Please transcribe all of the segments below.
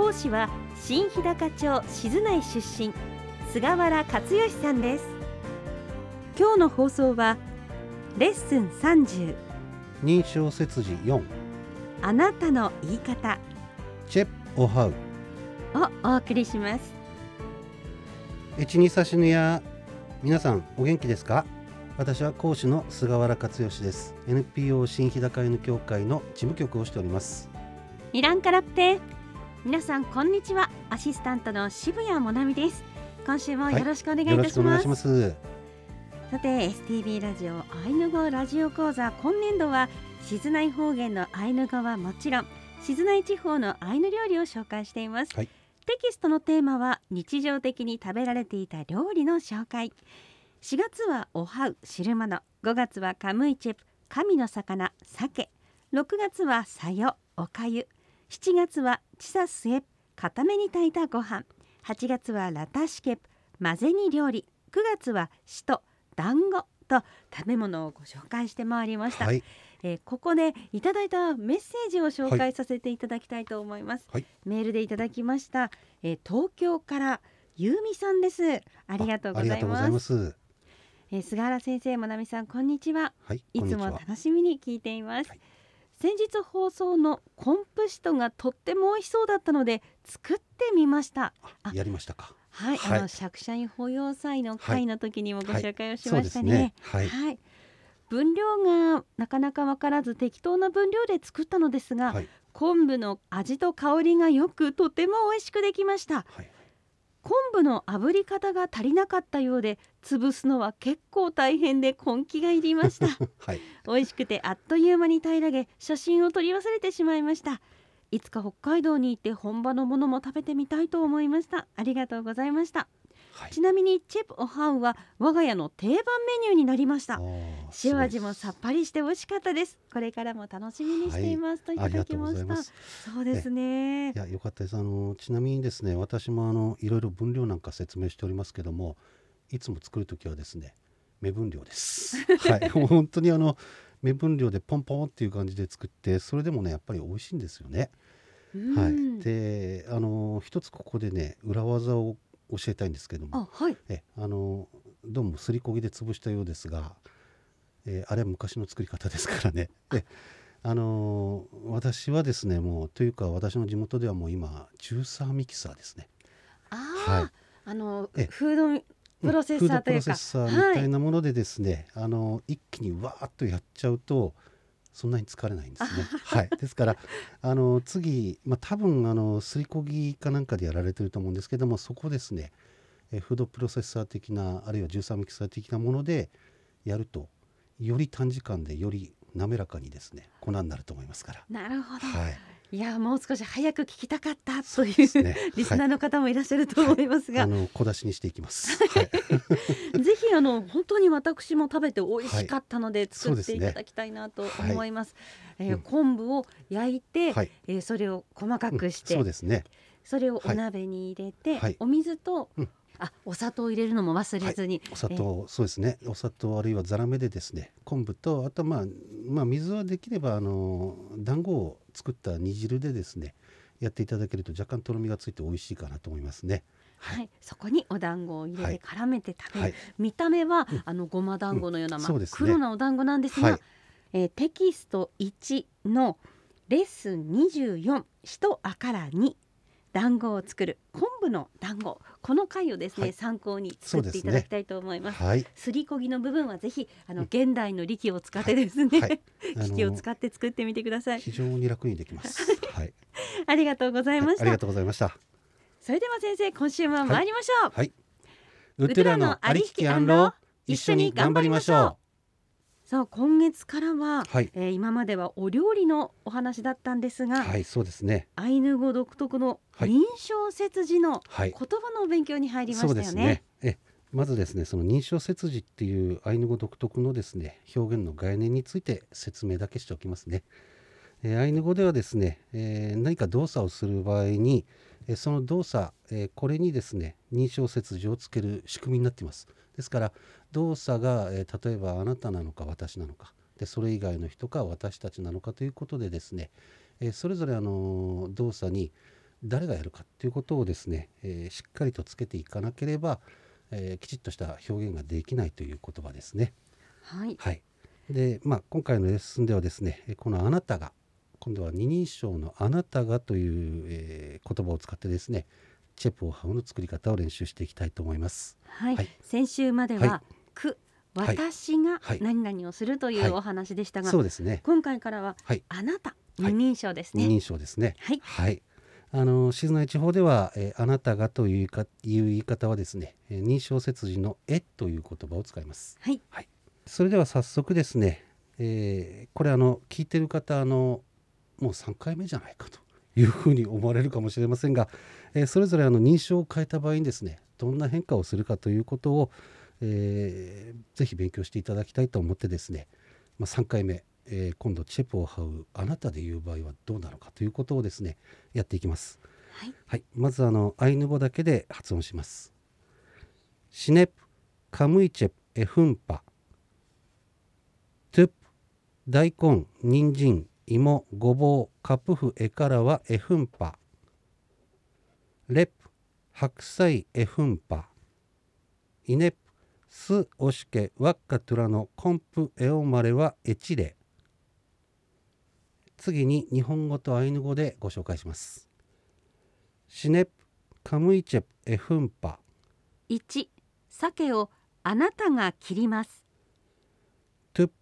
講師は新日高町静内出身菅原克義さんです。今日の放送はレッスン30認証切字4あなたの言い方。チェプオハウをお送りします。エチニサシヌや皆さんお元気ですか？私は講師の菅原克義です。NPO 新日高犬協会の事務局をしております。イランカラプテ皆さんこんにちは。アシスタントの渋谷もなみです。今週もよろしくお願いいたします,、よろしくお願いします。さて STB ラジオアイヌ語ラジオ講座今年度は静内方言のアイヌ語はもちろん静内地方のアイヌ料理を紹介しています、はい。テキストのテーマは日常的に食べられていた料理の紹介。4月はおはう汁物。5月はカムイチェプ。神の魚鮭。6月はさよおかゆ7月はチサスエプ固めに炊いたご飯。8月はラタシケプ混ぜ煮料理。9月はシト団子と食べ物をご紹介してまいりました、はい。えーここでいただいたメッセージを紹介させていただきたいと思います、はい。メールでいただきました、えー東京からゆうみさんです。ありがとうございます。えー菅原先生まなみさんこんにちは。はいいつも楽しみに聞いています、はい先日放送のコンプシトがとっても美味しそうだったので作ってみました。あやりましたか。はい、はい。あの釈迦院保養祭の会の時にもご紹介をしましたね。ね。はい。はい。分量がなかなかわからず適当な分量で作ったのですが、はい。昆布の味と香りがよくとても美味しくできました。はい昆布の炙り方が足りなかったようで潰すのは結構大変で根気がいりました。はい。美味しくてあっという間に平らげ写真を撮り忘れてしまいました。いつか北海道に行って本場のものも食べてみたいと思いました。ありがとうございましたはい。ちなみにチェプオハウは我が家の定番メニューになりました。塩味もさっぱりして美味しかったです。これからも楽しみにしています、といただきまありしたがとうございます。そうですね。いや良かったです。あのちなみにですね私もあのいろいろ分量なんか説明しておりますけどもいつも作る時はですね目分量です。はい。本当にあの目分量でポンポンっていう感じで作ってそれでもねやっぱり美味しいんですよね。はうん。い。であの一つここでね裏技を教えたいんですけども。あはい。えあのどうもすりこぎで潰したようですが、えーあれは昔の作り方ですからね。えあの私はですねもうというか私の地元ではもう今ジューサーミキサーですね。あはい。あ、あのえフードプロセッサーというか、フードプロセッサーみたいなものでですね、あの一気にわーっとやっちゃうとそんなに疲れないんですね。はい、ですからあの次、まあ、多分あのすりこぎかなんかでやられてると思うんですけどもそこですねえフードプロセッサー的なあるいはジューサーミキサー的なものでやるとより短時間でより滑らかにですね粉になると思いますから。なるほど、はい、い、やもう少し早く聞きたかったというね。リスナーの方もいらっしゃると思いますが、あの小出しにしていきます。はい、ぜひあの本当に私も食べて美味しかったので作っていただきたいなと思います。えーうん昆布を焼いて、はい、えーそれを細かくして、そうですね。それをお鍋に入れて、はい。お水と、うんあお砂糖を入れるのも忘れずに、お砂糖、そうですね。お砂糖あるいはザラメでですね、昆布とあとまあまあ水はできればあの団子を作った煮汁でですね、やっていただけると若干とろみがついて美味しいかなと思いますね。はい、そこにお団子を入れはい。て絡めて食べる、はい。見た目は、あのごま団子のような真っうんそうですね。黒なお団子なんですが、はい。えーテキスト1のレッスン24「しとあから2」団子を作る昆布の団子この回をですね、はい参考に作っていただきたいと思います。はい。すりこぎの部分はぜひあのうん現代の力を使ってですね、はい。あ機器を使って作ってみてください。非常に楽にできます。はい。ありがとうございました。ありがとうございました。それでは先生今週も参りましょう。はい。ウトゥラのありききアンロ一緒に頑張りましょう。さあ今月からは、はい。えー今まではお料理のお話だったんですが、はいそうですね。アイヌ語独特のはい。認証切字のはい。言葉の勉強に入りましたよね。ですね。えまずですねその認証切字っていうアイヌ語独特のですね表現の概念について説明だけしておきますね。えーアイヌ語ではですね、えー何か動作をする場合に、えーその動作、えーこれにですね認証切字をつける仕組みになっています。ですから動作が、えー例えばあなたなのか私なのかでそれ以外の人か私たちなのかということでですね、えーそれぞれあのー動作に誰がやるかということをですね、えーしっかりとつけていかなければ、えーきちっとした表現ができないという言葉ですね。はい、はい、で、まあ、今回のレッスンではですねえーこの「あなたが」今度は二人称の「あなたが」という、えー言葉を使ってですねチェプオハウの作り方を練習していきたいと思います。はいはい先週までは、はくはい私がはい何々をするといはいうお話でしたが、そうですね。今回からははい、あなたはい二人称ですね。二人称ですね。はいはい。あの静内地方では、えーあなたがというかいう言い方はですね、えー認証切字のえという言葉を使います。はいそれでは早速ですね、えーこれあの聞いてる方あのもう3回目じゃないかというふうに思われるかもしれませんが、えーそれぞれあの認証を変えた場合にですねどんな変化をするかということを、えーぜひ勉強していただきたいと思ってですね、まあ、3回目、えー今度チェプを這うあなたで言う場合はどうなのかということをですねやっていきます。はいはい、まずあのアイヌ語だけで発音します。シネプ、カムイチェプ、エフンパ。トゥプ、大根、人参、芋、ごぼう、カプフ、エカラはエフンパ。レプ、白菜、エフンパ。イネプ、ス、オシケ、ワッカトゥラのコンプ、エオマレはエチレ。次に日本語とアイヌ語でご紹介します。シネプ、カムイチェプ、エフンパ。一鮭をあなたが切ります。トゥプ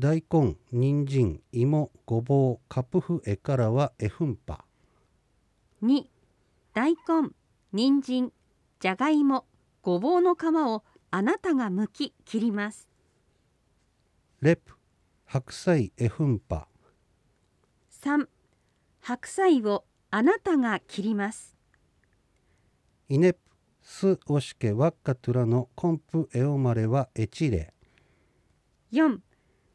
大根人参芋ごぼうカプフエカラはエフンパ二大根人参じゃがいもごぼうの皮をあなたが剥き切ります。レプ白菜エフンパ三白菜をあなたが切ります。イネプスオシケワッカトゥラのコンプエオマレはエチレ4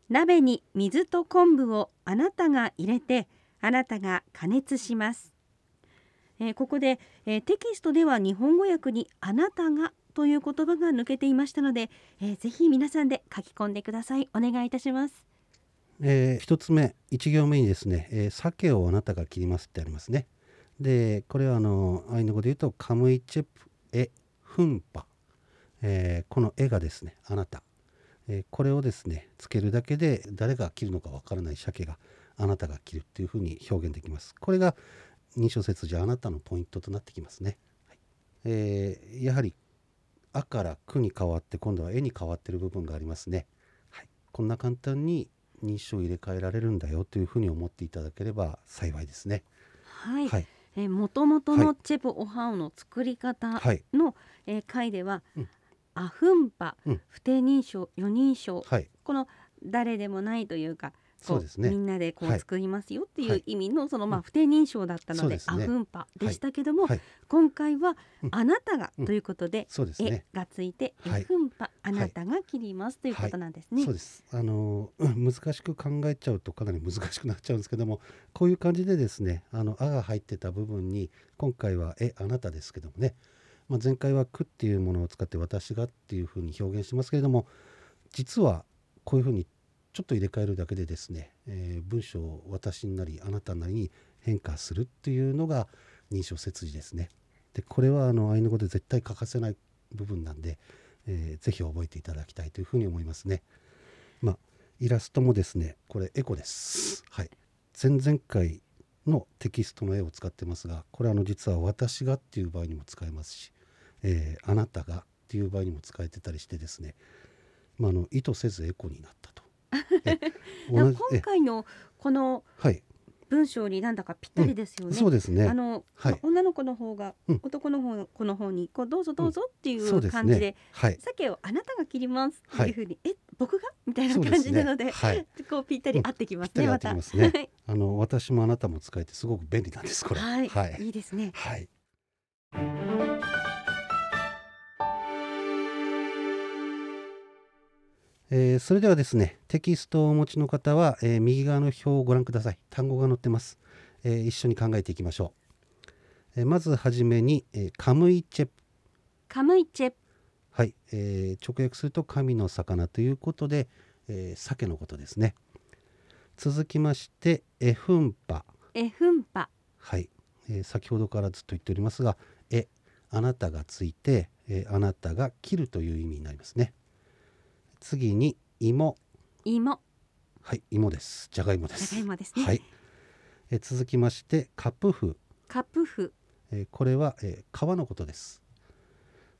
鍋に水と昆布をあなたが入れてあなたが加熱します、えーここで、えーテキストでは日本語訳にあなたがという言葉が抜けていましたので、えーぜひ皆さんで書き込んでください。お願いいたします。えー一つ目一行目にですね、えー鮭をあなたが切りますってありますね。でこれはあのアイヌ語で言うとカムイチェプエフンパ、えーこの絵がですねあなた、えーこれをですねつけるだけで誰が切るのかわからない鮭があなたが切るっていうふうに表現できます。これが認証切字あなたのポイントとなってきますね、はい。えーやはり「あ」から「く」に変わって今度は「絵に変わってる部分がありますね、はい、こんな簡単に認証を入れ替えられるんだよというふうに思っていただければ幸いですね。はい、はい、えー、元々のはい。チェプオハオの作り方はい、の、えー回では、うん。アフンパ、うん。不定認証四人称はい、この誰でもないというかこそうですね。みんなでこうはい。作りますよっていはい。う意味のそのまあ不定認証だったので,、そうですね。アフンパでしたけども、はい、今回はうん。あなたがうん。ということで、え。がついて、はい。エフンパあなたが切りますということなんですね。そうです。あのうん難しく考えちゃうとかなり難しくなっちゃうんですけども、こういう感じでですね、あのあが入ってた部分に今回はえあなたですけどもね、まあ、前回はくっていうものを使って私がっていうふうに表現してますけれども、実はこういうふうにちょっと入れ替えるだけでですね、えー文章を私になりあなたなりに変化するっていうのが認証切字ですね。でこれはあのアイヌ語で絶対欠かせない部分なんで、えーぜひ覚えていただきたいというふうに思いますね。まあイラストもですねこれエコです。はい。前々回のテキストの絵を使ってますがこれあの実は私がっていう場合にも使えますし、えーあなたがっていう場合にも使えてたりしてですね、まあ、あの意図せずエコになったと。今回のこのはい。文章になんだかぴったりですよね。そうですね。あの、はい。女の子の方が、うん。男の方この方にこうどうぞどうぞっていそう感じで,、ねはい鮭をあなたが切りますっていうふうに、え僕が？みたいな感じなのでねはい。こうぴったり合ってきますね、ぴっまた。ますね。はい。あの私もあなたも使えてすごく便利なんですこれ。はい、はい。いいですね。はいえーそれではですねテキストをお持ちの方は、えー右側の表をご覧ください。単語が載ってます、えー一緒に考えていきましょう、えーまずはじめに、えーカムイチェプ。カムイチェはい、えー直訳すると神の魚ということで、えー鮭のことですね。続きましてエフンパエフンパはい、えー先ほどからずっと言っておりますが「え」あなたがついて、えーあなたが切るという意味になりますね次に芋。芋。はい芋です。じゃがいもでじゃすがいもですね。はい、えー続きましてカプフ、カプフえーこれは、えー皮のことです、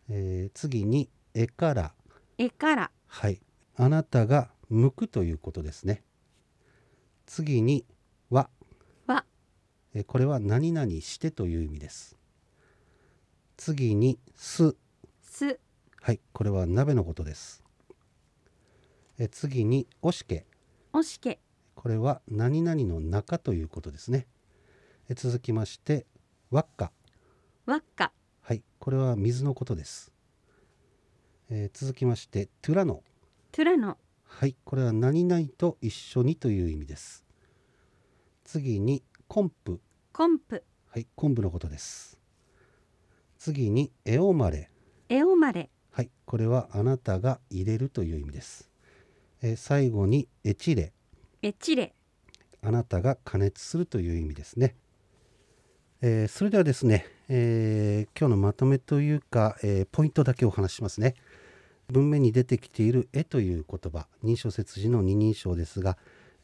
えー次に絵から。絵から。はい。あなたが剥くということですね。次にははえーこれは何々してという意味です。次にす。す。はいこれは鍋のことですえー次におしけ。おしけ。これは何々の中ということですね。えー続きまして輪っか。わっか。はいこれは水のことです、えー続きましてトゥラノ。トゥラノ。はいこれは何々と一緒にという意味です。次にコンプコンプはい昆布のことです。次にエオマレエオマレはいこれはあなたが入れるという意味です、えー最後にエチレ。エチレ。あなたが加熱するという意味ですね、えーそれではですね、えー今日のまとめというか、えーポイントだけお話ししますね。文面に出てきている絵という言葉認証切字の二人称ですが、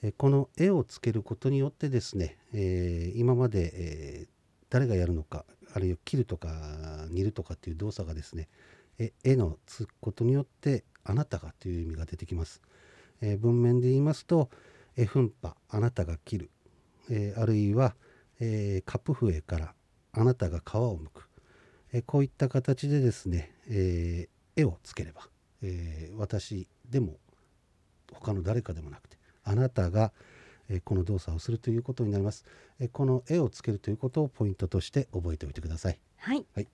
えーこの絵をつけることによってですね、えー今まで、えー誰がやるのかあるいは切るとか煮るとかっていう動作がですねえ絵のつくことによってあなたがという意味が出てきます、えー文面で言いますとえフンパあなたが切る、えーあるいは、えーカプフエからあなたが皮を剥く、えーこういった形でですね、えー絵をつければ、えー私でも他の誰かでもなくてあなたが、えーこの動作をするということになります、えーこの絵をつけるということをポイントとして覚えておいてください。はい。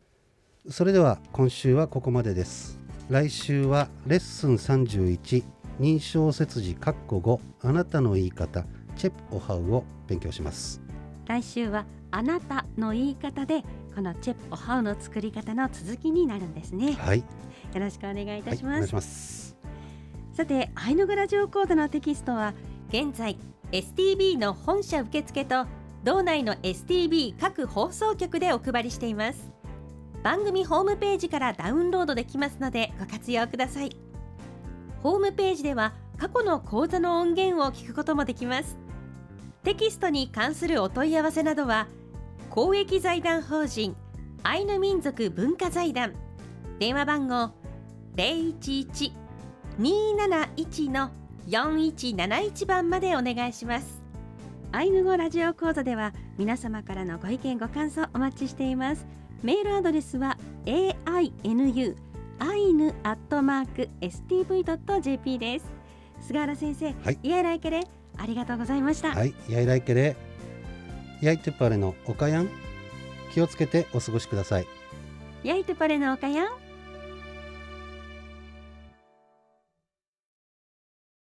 それでは今週はここまでです。来週はレッスン31認証切字括弧5あなたの言い方チェプオハウを勉強します。来週はあなたの言い方でこのチェプオハウの作り方の続きになるんですね。はい、よろしくお願いいたはい、します、お願いします。さてアイヌグラジオコードのテキストは現在 STB の本社受付と道内の STB 各放送局でお配りしています。番組ホームページからダウンロードできますのでご活用くださいホームページでは過去の講座の音源を聞くこともできます。テキストに関するお問い合わせなどは公益財団法人アイヌ民族文化財団。電話番号011-271の4171番までお願いします。アイヌ語ラジオ講座では皆様からのご意見ご感想お待ちしています。メールアドレスは ainu アイヌアットマーク stv.jp です。菅原先生、はい。イエライケレありがとうございました、はい。やいらいけれやいてパレのおかやん気をつけてお過ごしください。ヤイトパレのおかやん